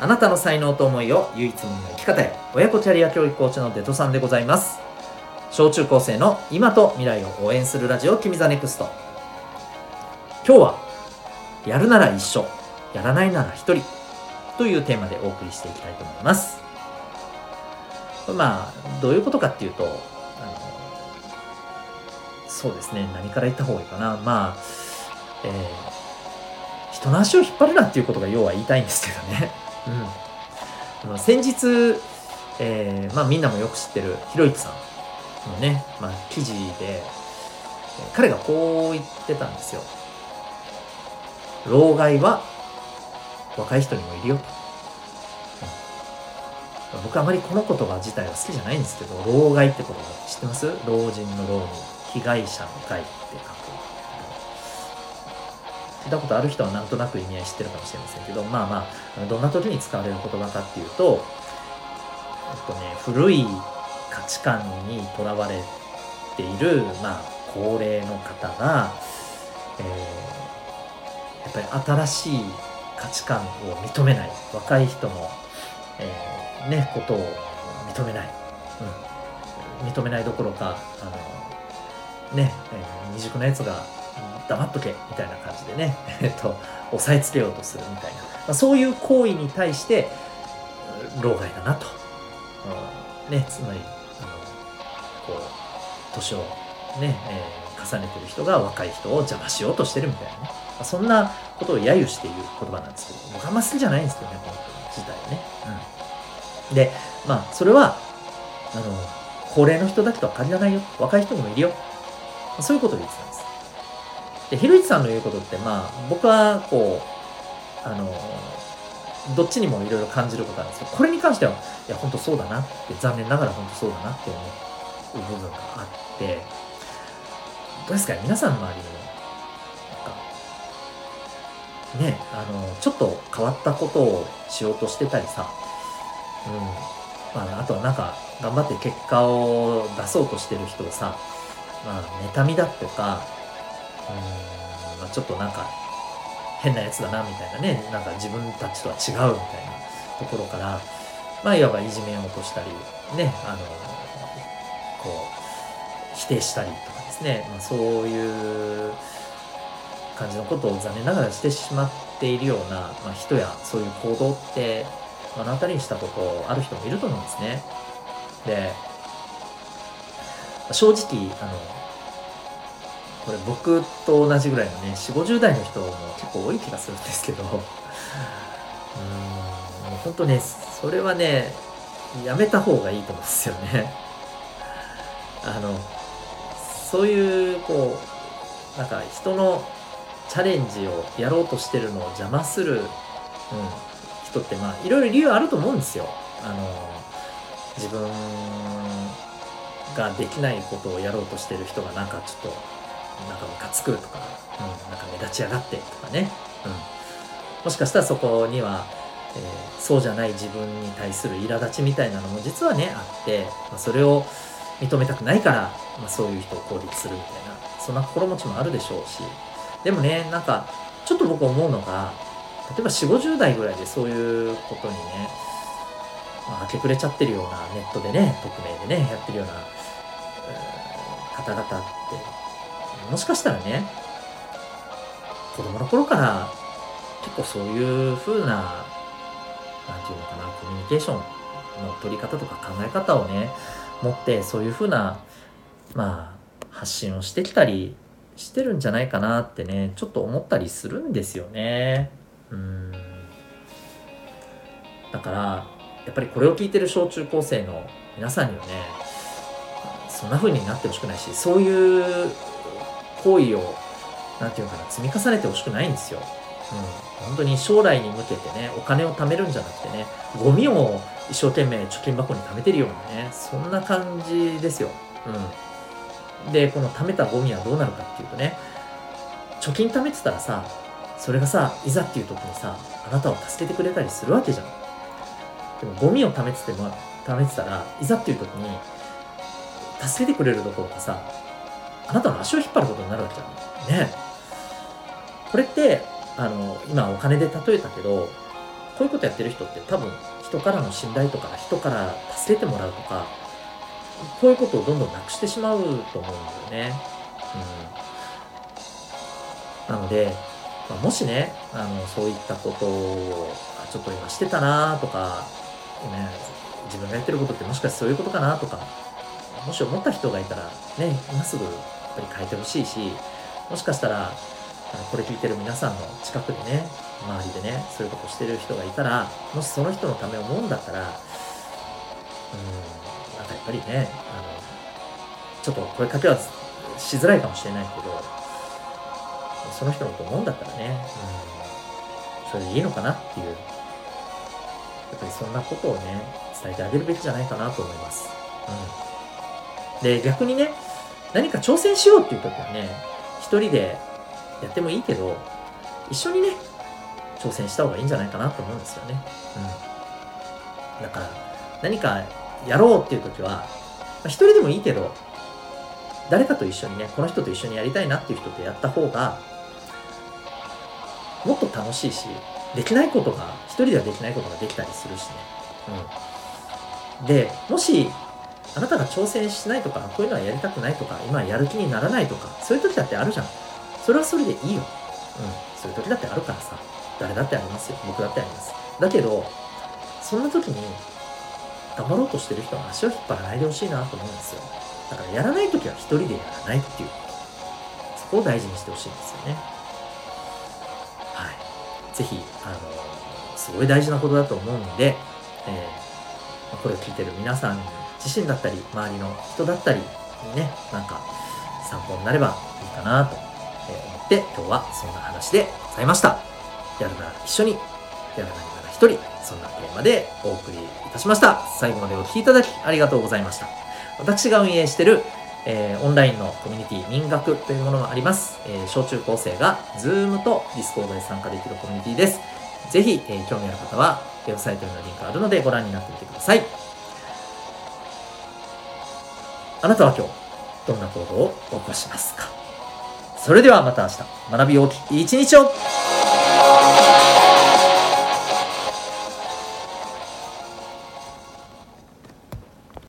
あなたの才能と思いを唯一無二の生き方へ。親子キャリア教育コーチのデトさんでございます。小中高生の今と未来を応援するラジオ君 the NEXT。今日はやるなら一緒やらないなら一人というテーマでお送りしていきたいと思います。まあどういうことかっていうとそうですね。何から言った方がいいかな。まあえー人の足を引っ張るなっていうことが要は言いたいんですけどね。うん。先日、えー、まあみんなもよく知ってるひろゆきさんのね、まあ記事で、彼がこう言ってたんですよ。老害は若い人にもいるよと。うん、僕あまりこの言葉自体は好きじゃないんですけど、老害って言葉知ってます？老人の老に被害者の害って書く。聞いたことある人はなんとなく意味合い知ってるかもしれませんけど、まあまあ、どんな時に使われる言葉かっていうと、えっとね、古い価値観にとらわれている、まあ、高齢の方が、えー、やっぱり新しい価値観を認めない、若い人の、えー、ね、ことを認めない、うん、認めないどころか、あの、ね、えー、未熟なやつが黙っとけみたいな感じでね、えっと、押さえつけようとするみたいな、まあ、そういう行為に対して老害だなと、うん、ね、つまりあのこう年をね、えー、重ねてる人が若い人を邪魔しようとしてるみたいなね、まあ、そんなことを揶揄している言葉なんですけど僕あんま好きじゃないんですけどねこの自体はね、うん、でまあそれはあの高齢の人だけとは限らないよ。若い人にもいるよ。そういうことを言ってたんです。で、ひろゆきさんの言うことって、まあ、僕は、こう、あの、どっちにもいろいろ感じることなんですけど、これに関しては、いや、本当そうだなって、残念ながら本当そうだなって思う部分があって、どうですか皆さんの周りにも、なんか、ね、あの、ちょっと変わったことをしようとしてたりさ、うん、まあ、あとはなんか、頑張って結果を出そうとしてる人をさ、まあ、妬みだとか、ま、ちょっとなんか変なやつだなみたいなねなんか自分たちとは違うみたいなところからまあいわばいじめようとしたりねあのこう否定したりとかですね、まあ、そういう感じのことを残念ながらしてしまっているような、まあ、人やそういう行動って目の当たりにしたことある人もいると思うんですね。で正直あのこれ僕と同じぐらいのね4 5 0代の人も結構多い気がするんですけど。うんもう本当ねそれはねやめた方がいいと思うんですよね。あのそういうこうなんか人のチャレンジをやろうとしてるのを邪魔する、うん、人ってまあいろいろ理由あると思うんですよ。あの自分ができないことをやろうとしてる人がなんかちょっとなんかムカつくとか、うん、なんか目立ち上がってとかね、うん、もしかしたらそこには、えー、そうじゃない自分に対する苛立ちみたいなのも実はねあって、まあ、それを認めたくないから、まあ、そういう人を攻撃するみたいなそんな心持ちもあるでしょうし。でもねなんかちょっと僕思うのが例えば4 5 0代ぐらいでそういうことにね、まあ、明け暮れちゃってるようなネットでね匿名でねやってるような、えー、方々ってもしかしたらね、子供の頃から結構そういう風な、なんていうのかな、コミュニケーションの取り方とか考え方をね、持ってそういう風な、まあ、発信をしてきたりしてるんじゃないかなってね、ちょっと思ったりするんですよね。うん。だから、やっぱりこれを聞いてる小中高生の皆さんにはね、そんな風になってほしくないし、そういう行為を、なんていうかな、積み重ねてほしくないんですよ。うん、本当に将来に向けてねお金を貯めるんじゃなくてねゴミを一生懸命貯金箱に貯めてるようなねそんな感じですよ、うん、でこの貯めたゴミはどうなるかっていうとね貯金貯めてたらさそれがさいざっていう時にさあなたを助けてくれたりするわけじゃん。でもゴミを貯めてても貯めてたらいざっていう時に助けてくれるどころかさあなたの足を引っ張ることになるわけじゃんね。これってあの今お金で例えたけどこういうことやってる人って多分人からの信頼とか人から助けてもらうとかこういうことをどんどんなくしてしまうと思うんだよね。うん、なので、まあ、もしねあのそういったことをちょっと今してたなとか、ね、自分がやってることってもしかしてそういうことかなとかもし思った人がいたらね今すぐぱり変えてほしいしもしかしたらこれ聞いてる皆さんの近くにね周りでねそういうことしてる人がいたらもしその人のためを思うんだったらうんなんかやっぱりねあのちょっと声かけはしづらいかもしれないけどその人のこと思うんだったらねうんそれでいいのかなっていうやっぱりそんなことをね伝えてあげるべきじゃないかなと思います、うん、で逆にね何か挑戦しようっていう時はね一人でやってもいいけど一緒にね挑戦した方がいいんじゃないかなと思うんですよね。うん。だから、何かやろうっていう時は、一人でもいいけど、誰かと一緒にね、この人と一緒にやりたいなっていう人とやった方が、もっと楽しいし、できないことが、一人ではできないことができたりするしね。うん。で、もし、あなたが挑戦しないとか、こういうのはやりたくないとか、今やる気にならないとか、そういう時だってあるじゃん。それはそれでいいよ。うん。そういう時だってあるからさ。誰だってありますよ。僕だってあります。だけど、そんな時に、頑張ろうとしてる人は足を引っ張らないでほしいなと思うんですよ。だからやらない時は一人でやらないっていうそこを大事にしてほしいんですよね。はい。ぜひ、あの、すごい大事なことだと思うんで、えー、これを聞いてる皆さん自身だったり、周りの人だったりにね、なんか参考になればいいかなと思って、今日はそんな話でございました。やるなら一緒に、やらないなら一人、そんなテーマでお送りいたしました。最後までお聴きいただきありがとうございました。私が運営している、えー、オンラインのコミュニティ民学というものがあります。えー、小中高生が Zoom と Discord で参加できるコミュニティです。ぜひ、えー、興味ある方は、ウェブサイトのリンクあるのでご覧になってみてください。あなたは今日、どんな行動を起こしますか？それではまた明日、学び大きい一日を。